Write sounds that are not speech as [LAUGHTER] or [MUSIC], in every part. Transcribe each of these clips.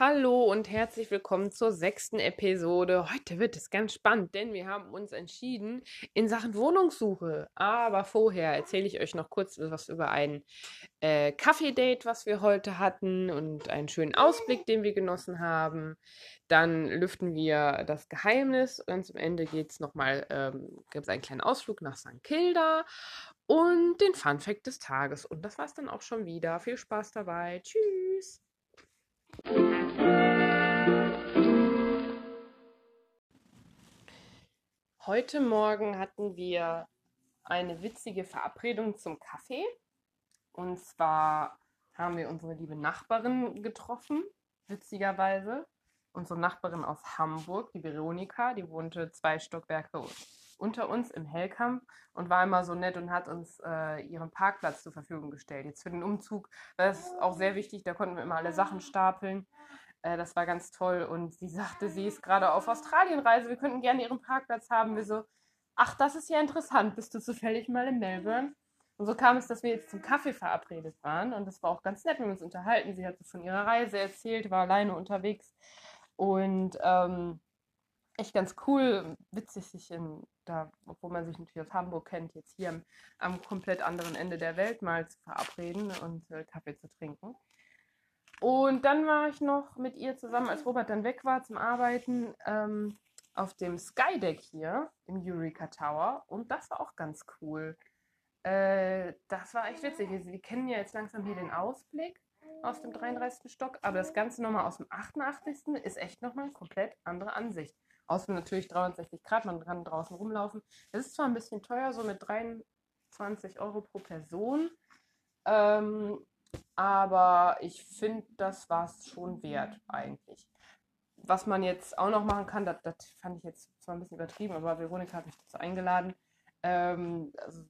Hallo und herzlich willkommen zur sechsten Episode. Heute wird es ganz spannend, denn wir haben uns entschieden in Sachen Wohnungssuche. Aber vorher erzähle ich euch noch kurz was über ein äh, Kaffee-Date, was wir heute hatten und einen schönen Ausblick, den wir genossen haben. Dann lüften wir das Geheimnis und zum Ende geht es nochmal, ähm, gibt es einen kleinen Ausflug nach St. Kilda und den Fun Fact des Tages. Und das war es dann auch schon wieder. Viel Spaß dabei. Tschüss. Heute Morgen hatten wir eine witzige Verabredung zum Kaffee. Und zwar haben wir unsere liebe Nachbarin getroffen, witzigerweise. Unsere Nachbarin aus Hamburg, die Veronika, die wohnte zwei Stockwerke unter uns im Hellkamp und war immer so nett und hat uns äh, ihren Parkplatz zur Verfügung gestellt. Jetzt für den Umzug, das ist auch sehr wichtig, da konnten wir immer alle Sachen stapeln. Äh, das war ganz toll. Und sie sagte, sie ist gerade auf Australienreise, wir könnten gerne ihren Parkplatz haben. Wir so, ach, das ist ja interessant, bist du zufällig mal in Melbourne? Und so kam es, dass wir jetzt zum Kaffee verabredet waren. Und das war auch ganz nett, wir haben uns unterhalten. Sie hat von ihrer Reise erzählt, war alleine unterwegs. Und ähm, echt ganz cool, witzig, sich in, da, obwohl man sich natürlich aus Hamburg kennt, jetzt hier am, am komplett anderen Ende der Welt mal zu verabreden und äh, Kaffee zu trinken. Und dann war ich noch mit ihr zusammen, als Robert dann weg war zum Arbeiten, ähm, auf dem Skydeck hier im Eureka Tower. Und das war auch ganz cool. Äh, das war echt witzig. Wir, wir, kennen ja jetzt langsam hier den Ausblick aus dem 33. Stock, aber das Ganze nochmal aus dem 88. ist echt nochmal eine komplett andere Ansicht. Außerdem natürlich 360 Grad, man kann draußen rumlaufen. Es ist zwar ein bisschen teuer, so mit 23 Euro pro Person. Ähm, aber ich finde, das war es schon wert eigentlich. Was man jetzt auch noch machen kann, das, das fand ich jetzt zwar ein bisschen übertrieben, aber Veronika hat mich dazu eingeladen. Ähm, also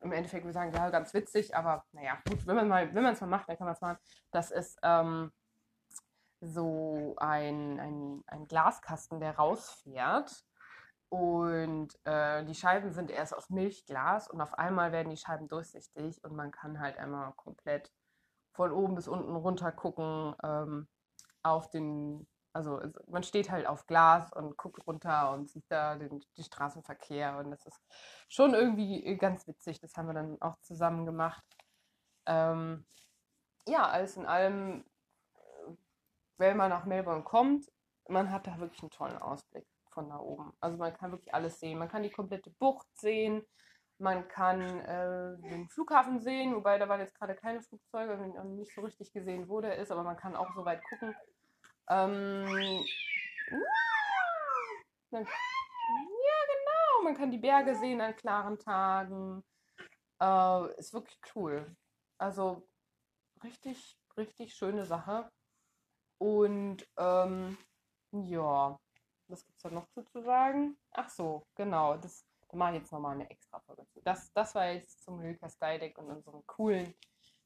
Im Endeffekt würde ich sagen, ja, ganz witzig, aber naja, gut, wenn man mal, es mal macht, dann kann man es machen. Das ist ähm, so ein, ein, ein Glaskasten, der rausfährt. Und äh, die Scheiben sind erst aus Milchglas und auf einmal werden die Scheiben durchsichtig und man kann halt einmal komplett von oben bis unten runter gucken ähm, auf den, also man steht halt auf Glas und guckt runter und sieht da den, den Straßenverkehr und das ist schon irgendwie ganz witzig. Das haben wir dann auch zusammen gemacht. Ähm, ja, alles in allem, wenn man nach Melbourne kommt, man hat da wirklich einen tollen Ausblick von da oben. Also man kann wirklich alles sehen. Man kann die komplette Bucht sehen, man kann äh, den Flughafen sehen, wobei da waren jetzt gerade keine Flugzeuge, nicht so richtig gesehen, wo der ist, aber man kann auch so weit gucken. Ähm, ja, genau, man kann die Berge sehen an klaren Tagen. Äh, ist wirklich cool. Also richtig, richtig schöne Sache. Und ähm, ja, was gibt es da noch zu sagen? Ach so, genau, das da mache ich jetzt nochmal eine extra Folge zu. Das, das war jetzt zum Hilka Skydeck und unserem coolen,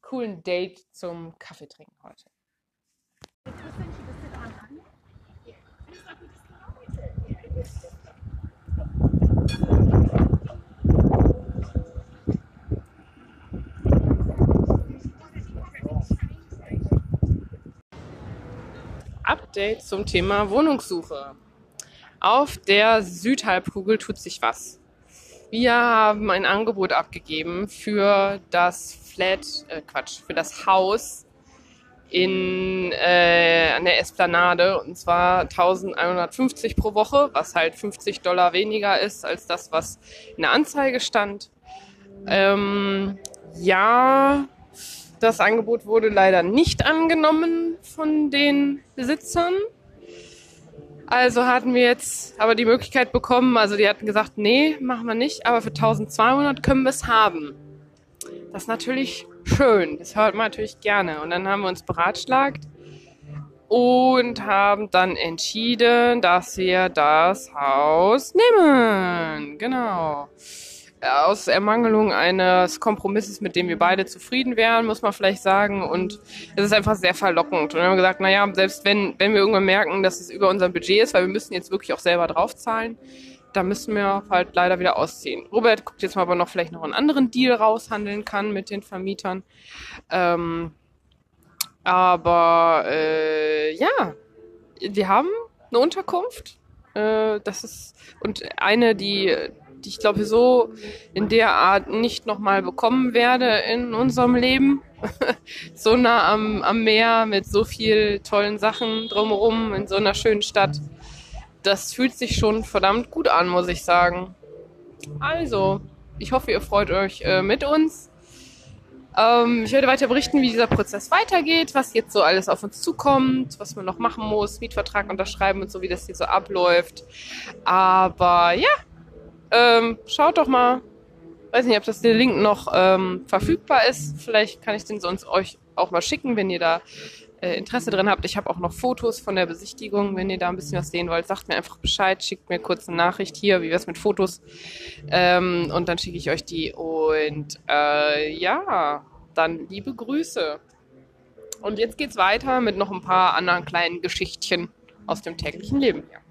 coolen Date zum Kaffeetrinken heute. Update zum Thema Wohnungssuche. Auf der Südhalbkugel tut sich was. Wir haben ein Angebot abgegeben für das Flat, äh Quatsch, für das Haus in, äh, an der Esplanade und zwar 1150 pro Woche, was halt 50 Dollar weniger ist als das, was in der Anzeige stand. Ähm, ja, das Angebot wurde leider nicht angenommen von den Besitzern. Also hatten wir jetzt aber die Möglichkeit bekommen, also die hatten gesagt, nee, machen wir nicht, aber für 1200 können wir es haben. Das ist natürlich schön, das hört man natürlich gerne. Und dann haben wir uns beratschlagt und haben dann entschieden, dass wir das Haus nehmen. Genau aus Ermangelung eines Kompromisses, mit dem wir beide zufrieden wären, muss man vielleicht sagen. Und es ist einfach sehr verlockend. Und wir haben gesagt, naja, selbst wenn, wenn wir irgendwann merken, dass es über unser Budget ist, weil wir müssen jetzt wirklich auch selber draufzahlen, da müssen wir halt leider wieder ausziehen. Robert guckt jetzt mal, ob er noch vielleicht noch einen anderen Deal raushandeln kann mit den Vermietern. Ähm, Aber äh, ja, wir haben eine Unterkunft. Äh, das ist und eine, die, die ich glaube so in der Art nicht nochmal bekommen werde in unserem Leben. [LAUGHS] so nah am, am Meer mit so viel tollen Sachen drumherum in so einer schönen Stadt. Das fühlt sich schon verdammt gut an, muss ich sagen. Also, ich hoffe, ihr freut euch äh, mit uns. Ähm, ich werde weiter berichten, wie dieser Prozess weitergeht, was jetzt so alles auf uns zukommt, was man noch machen muss, Mietvertrag unterschreiben und so, wie das hier so abläuft. Aber ja, ähm, schaut doch mal. Weiß nicht, ob das der Link noch ähm, verfügbar ist. Vielleicht kann ich den sonst euch auch mal schicken, wenn ihr da äh, Interesse drin habt. Ich habe auch noch Fotos von der Besichtigung. Wenn ihr da ein bisschen was sehen wollt, sagt mir einfach Bescheid, schickt mir kurz eine Nachricht hier, wie wär's mit Fotos. Ähm, und dann schicke ich euch die. Und äh, ja, dann liebe Grüße. Und jetzt geht's weiter mit noch ein paar anderen kleinen Geschichtchen aus dem täglichen Leben hier.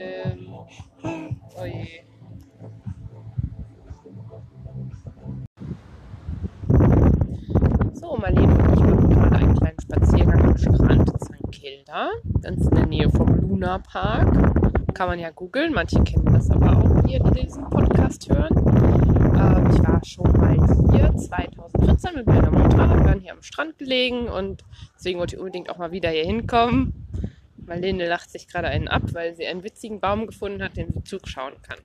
Ähm, oh je. So, Marlene und ich machen gerade einen kleinen Spaziergang am Strand St. Kilda, ganz in der Nähe vom Luna Park. Kann man ja googeln, manche kennen das aber auch hier, die diesen Podcast hören. Ähm, ich war schon mal hier 2014 mit meiner Mutter, wir waren hier am Strand gelegen und deswegen wollte ich unbedingt auch mal wieder hier hinkommen. Marlene lacht sich gerade einen ab, weil sie einen witzigen Baum gefunden hat, den sie zuschauen kann.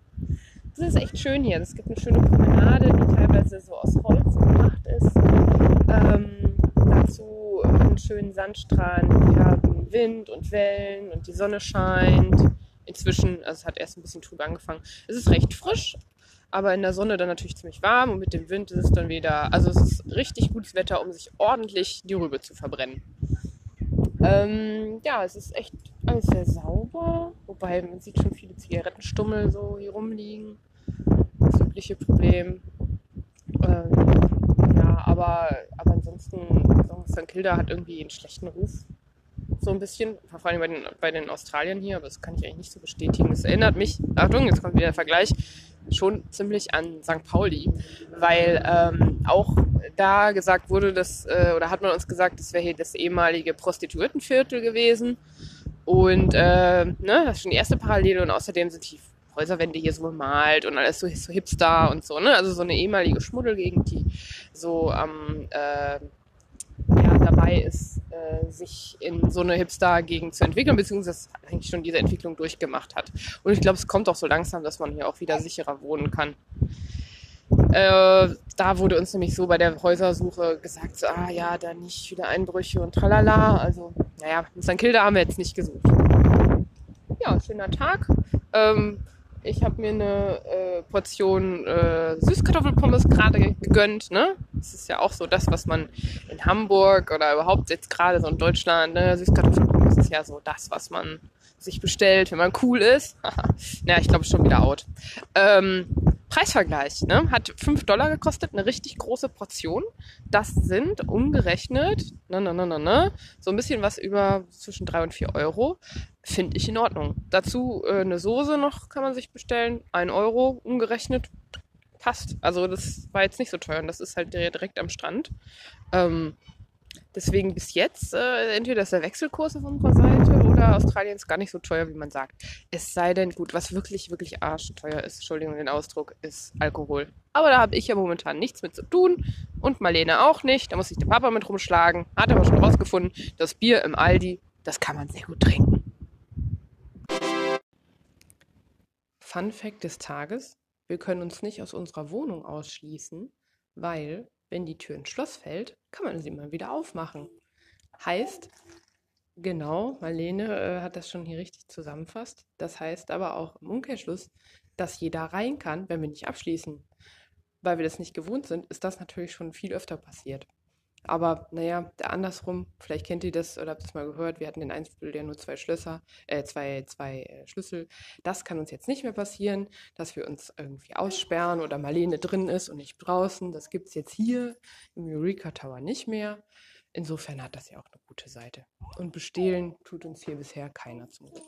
Das ist echt schön hier. Es gibt eine schöne Promenade, die teilweise so aus Holz gemacht ist. Ähm, dazu einen schönen Sandstrand. Wir haben Wind und Wellen und die Sonne scheint. Inzwischen, also es hat erst ein bisschen trüb angefangen. Es ist recht frisch, aber in der Sonne dann natürlich ziemlich warm und mit dem Wind ist es dann wieder, also es ist richtig gutes Wetter, um sich ordentlich die Rübe zu verbrennen. Ähm, ja, es ist echt alles sehr sauber, wobei man sieht schon viele Zigarettenstummel so hier rumliegen. Das übliche Problem. Ähm, ja, aber, aber ansonsten, St. Kilda hat irgendwie einen schlechten Ruf. So ein bisschen, vor allem bei den, bei den Australiern hier, aber das kann ich eigentlich nicht so bestätigen. Es erinnert mich, Achtung, jetzt kommt wieder der Vergleich, schon ziemlich an St. Pauli, weil ähm, auch da gesagt wurde, dass, äh, oder hat man uns gesagt, das wäre hier das ehemalige Prostituiertenviertel gewesen. Und äh, ne, das ist schon die erste Parallele und außerdem sind die Häuserwände hier so bemalt und alles so, so hipster und so, ne? Also so eine ehemalige Schmuddelgegend, die so am äh, ja, dabei ist, äh, sich in so eine Hipster-Gegend zu entwickeln, beziehungsweise eigentlich schon diese Entwicklung durchgemacht hat. Und ich glaube, es kommt auch so langsam, dass man hier auch wieder sicherer wohnen kann. Äh, da wurde uns nämlich so bei der Häusersuche gesagt, so, ah ja, da nicht viele Einbrüche und tralala. Also, naja, in St. Kilda haben wir jetzt nicht gesucht. Ja, schöner Tag. Ähm, ich habe mir eine äh, Portion äh, Süßkartoffelpommes gerade gegönnt. Ne? Das ist ja auch so das, was man in Hamburg oder überhaupt jetzt gerade so in Deutschland, ne? Süßkartoffelpommes ist ja so das, was man sich bestellt, wenn man cool ist. [LAUGHS] ja, ich glaube schon wieder out. Ähm, Preisvergleich, ne? Hat 5 Dollar gekostet, eine richtig große Portion. Das sind umgerechnet, ne, ne, ne, ne, ne, so ein bisschen was über zwischen 3 und 4 Euro. Finde ich in Ordnung. Dazu äh, eine Soße noch kann man sich bestellen. 1 Euro umgerechnet. Passt. Also das war jetzt nicht so teuer und das ist halt direkt am Strand. Ähm, Deswegen bis jetzt, äh, entweder ist der Wechselkurs auf unserer Seite oder Australien ist gar nicht so teuer, wie man sagt. Es sei denn, gut, was wirklich, wirklich arschteuer ist, Entschuldigung den Ausdruck, ist Alkohol. Aber da habe ich ja momentan nichts mit zu tun und Marlene auch nicht. Da muss sich der Papa mit rumschlagen. Hat aber schon rausgefunden, das Bier im Aldi, das kann man sehr gut trinken. Fun Fact des Tages. Wir können uns nicht aus unserer Wohnung ausschließen, weil wenn die Tür ins Schloss fällt, kann man sie mal wieder aufmachen. Heißt, genau, Marlene äh, hat das schon hier richtig zusammenfasst. Das heißt aber auch im Umkehrschluss, dass jeder rein kann, wenn wir nicht abschließen. Weil wir das nicht gewohnt sind, ist das natürlich schon viel öfter passiert. Aber naja, der andersrum, vielleicht kennt ihr das oder habt ihr es mal gehört, wir hatten den Einzelbüll, der nur zwei Schlösser, äh, zwei, zwei äh, Schlüssel. Das kann uns jetzt nicht mehr passieren, dass wir uns irgendwie aussperren oder Marlene drin ist und nicht draußen. Das gibt es jetzt hier im Eureka Tower nicht mehr. Insofern hat das ja auch eine gute Seite. Und bestehlen tut uns hier bisher keiner zum Glück.